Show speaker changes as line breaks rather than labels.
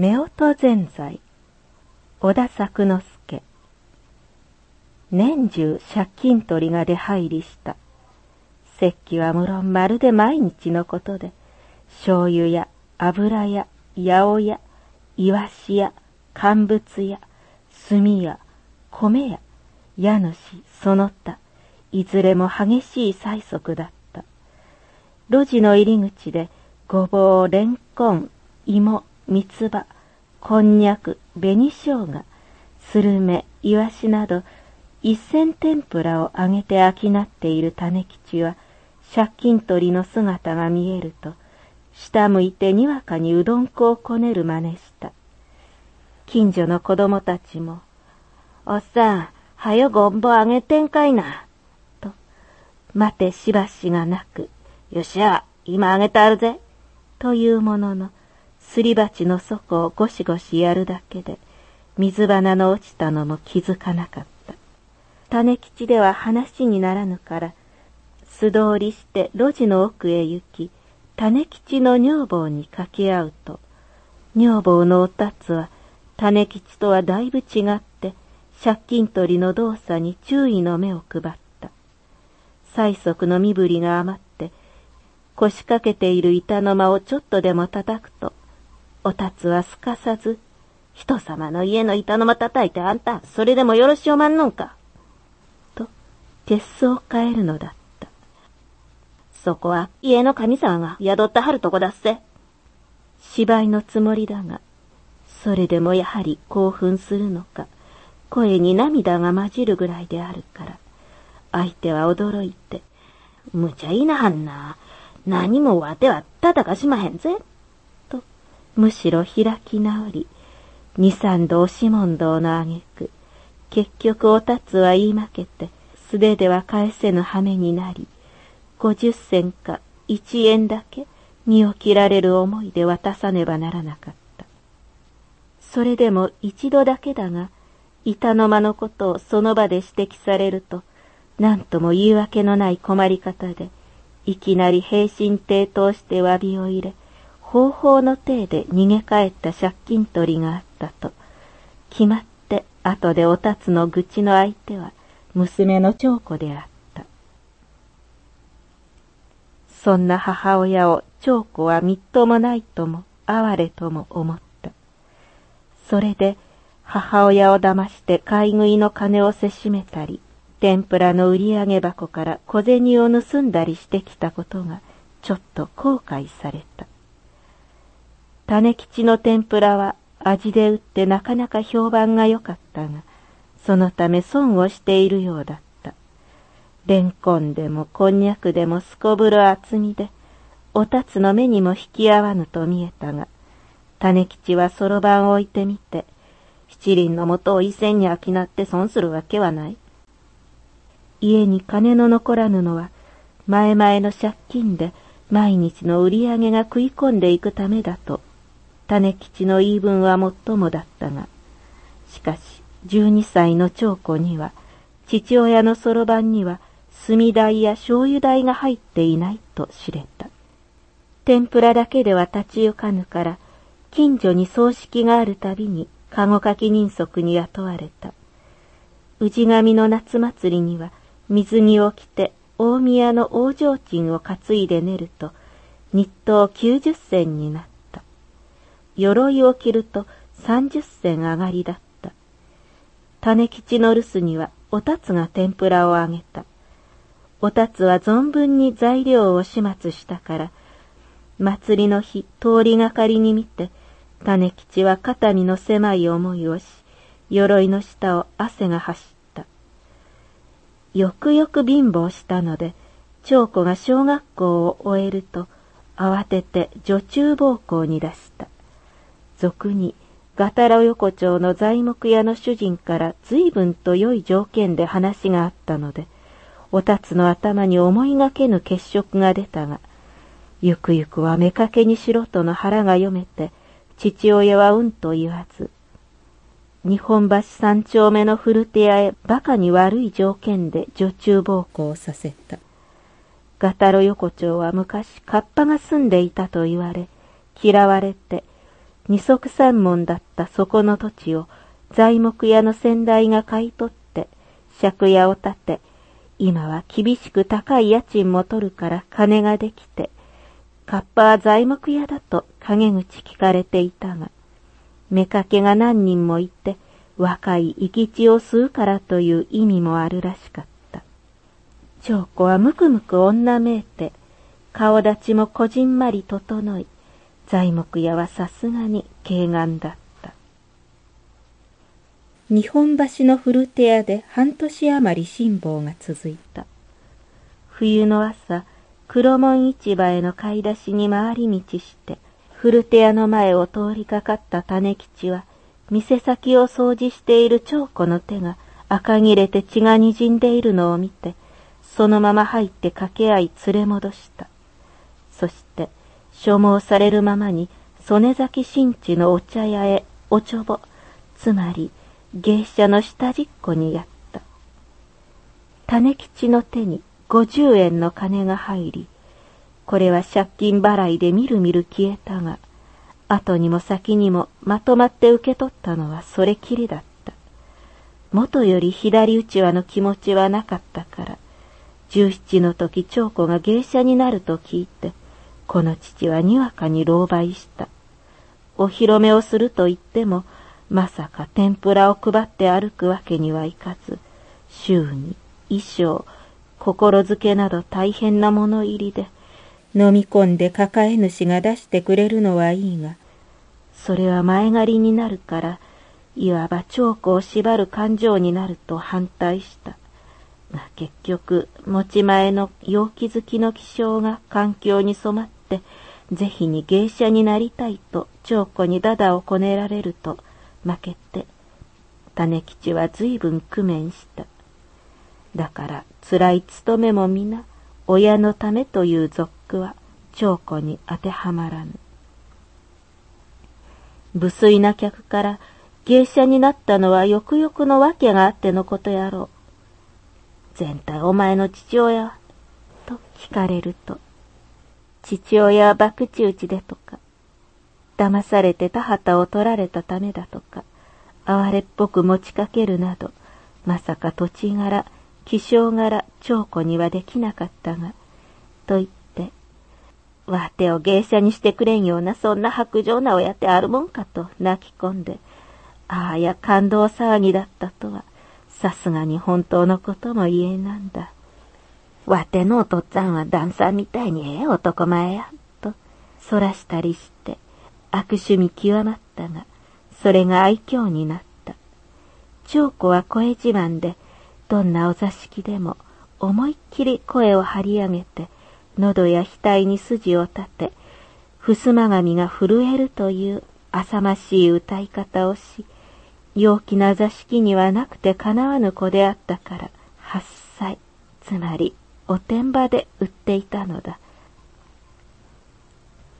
夫婦全財小田作之助年中借金取りが出入りした。石器は無論まるで毎日のことで、醤油や油や八百屋、イワシや乾物や炭や米や家主その他、いずれも激しい催促だった。路地の入り口で、ごぼう、レンコン、芋、三つ葉、こんにゃく、紅生姜、スルメ、イワシなど、一銭天ぷらを揚げて商っている種吉は、借金取りの姿が見えると、下向いてにわかにうどん粉をこねる真似した。近所の子供たちも、おっさん、はよごんぼあげてんかいな。と、待てしばしがなく、よしゃ、今あげてあるぜ。というものの、すり鉢の底をゴシゴシやるだけで、水花の落ちたのも気づかなかった。種吉では話にならぬから、素通りして路地の奥へ行き、種吉の女房に掛け合うと、女房のおたつは、種吉とはだいぶ違って、借金取りの動作に注意の目を配った。催促の身振りが余って、腰掛けている板の間をちょっとでも叩くと、おたつはすかさず、人様の家の板の間叩いてあんた、それでもよろしおまんのんか？と、鉄相を変えるのだった。そこは家の神様が宿ってはるとこだっせ。芝居のつもりだが、それでもやはり興奮するのか、声に涙が混じるぐらいであるから、相手は驚いて、むちゃいなはんな。何もわては叩かしまへんぜ。むしろ開き直り、二三度押し問答のあげく、結局おたつは言い負けて、素手では返せぬ羽目になり、五十銭か一円だけ身を切られる思いで渡さねばならなかった。それでも一度だけだが、板の間のことをその場で指摘されると、何とも言い訳のない困り方で、いきなり平身低頭して詫びを入れ、方法の体で逃げ帰った借金取りがあったと、決まって後でおたつの愚痴の相手は娘の長子であった。そんな母親を長子はみっともないとも哀れとも思った。それで母親を騙して買い食いの金をせしめたり、天ぷらの売り上げ箱から小銭を盗んだりしてきたことがちょっと後悔された。種吉の天ぷらは味で打ってなかなか評判が良かったが、そのため損をしているようだった。レンコンでもこんにゃくでもすこぶる厚みで、おたつの目にも引き合わぬと見えたが、種吉はそろばんを置いてみて、七輪のもとを一銭に飽きなって損するわけはない。家に金の残らぬのは、前々の借金で毎日の売り上げが食い込んでいくためだと、種吉の言い分はもっともだったが、しかし、十二歳の長子には、父親のそろばんには、炭代や醤油代が入っていないと知れた。天ぷらだけでは立ち行かぬから、近所に葬式があるたびに、籠かき人足に雇われた。氏神の夏祭りには、水着を着て、大宮の大提灯を担いで寝ると、日当九十銭になった。鎧を着ると三十銭上がりだった。種吉の留守には、おたつが天ぷらをあげた。おたつは存分に材料を始末したから、祭りの日通りがかりに見て、種吉は肩身の狭い思いをし、鎧の下を汗が走った。よくよく貧乏したので、長子が小学校を終えると、慌てて女中奉公に出した。俗に、ガタラ横丁の材木屋の主人から随分と良い条件で話があったので、おたつの頭に思いがけぬ血色が出たが、ゆくゆくは妾にしろとの腹が読めて、父親はうんと言わず、日本橋三丁目の古手屋へ馬鹿に悪い条件で女中奉公させた。ガタロ横丁は昔カッパが住んでいたと言われ、嫌われて、二足三門だったそこの土地を材木屋の先代が買い取って借家を建て、今は厳しく高い家賃も取るから金ができて、カッパは材木屋だと陰口聞かれていたが、妾が何人もいて若い生き血を吸うからという意味もあるらしかった。長子はむくむく女めいて、顔立ちもこじんまり整い、材木屋はさすがに軽眼だった。日本橋の古手屋で半年余り辛抱が続いた。冬の朝、黒門市場への買い出しに回り道して、古手屋の前を通りかかった種吉は、店先を掃除している長子の手が赤切れて血が滲んでいるのを見て、そのまま入って掛け合い連れ戻した。そして、所望されるままに、曽根崎新地のお茶屋へおちょぼ、つまり芸者の下じっこにやった。種吉の手に五十円の金が入り、これは借金払いでみるみる消えたが、後にも先にもまとまって受け取ったのはそれきりだった。元より左打ち輪の気持ちはなかったから、十七の時長子が芸者になると聞いて、この父はにわかに狼狽した。お披露目をすると言っても、まさか天ぷらを配って歩くわけにはいかず、週に衣装、心づけなど大変なもの入りで、飲み込んで抱え主が出してくれるのはいいが、それは前借りになるから、いわば長子を縛る感情になると反対した。が結局、持ち前の陽気好きの気性が環境に染まって、ぜひに芸者になりたいと長子にダダをこねられると負けて、種吉は随分工面した。だから辛い務めも皆、親のためという俗句は長子に当てはまらぬ。無粋な客から芸者になったのはよくよくの訳があってのことやろう。全体お前の父親はと聞かれると、父親は博打打ちでとか、騙されて田畑を取られたためだとか、哀れっぽく持ちかけるなど、まさか土地柄、気性柄、長子にはできなかったが、と言って、わてを芸者にしてくれんようなそんな白状な親ってあるもんかと泣き込んで、ああや感動騒ぎだったとは、さすがに本当のことも言えなんだ。わてのお父っつぁんは旦さんみたいにええ男前や、と、そらしたりして、悪趣味極まったが、それが愛嬌になった。長子は声自慢で、どんなお座敷でも思いっきり声を張り上げて、喉や額に筋を立て、襖紙が震えるという浅ましい歌い方をし、陽気な座敷にはなくてかなわぬ子であったから、八歳、つまりおてんばで売っていたのだ。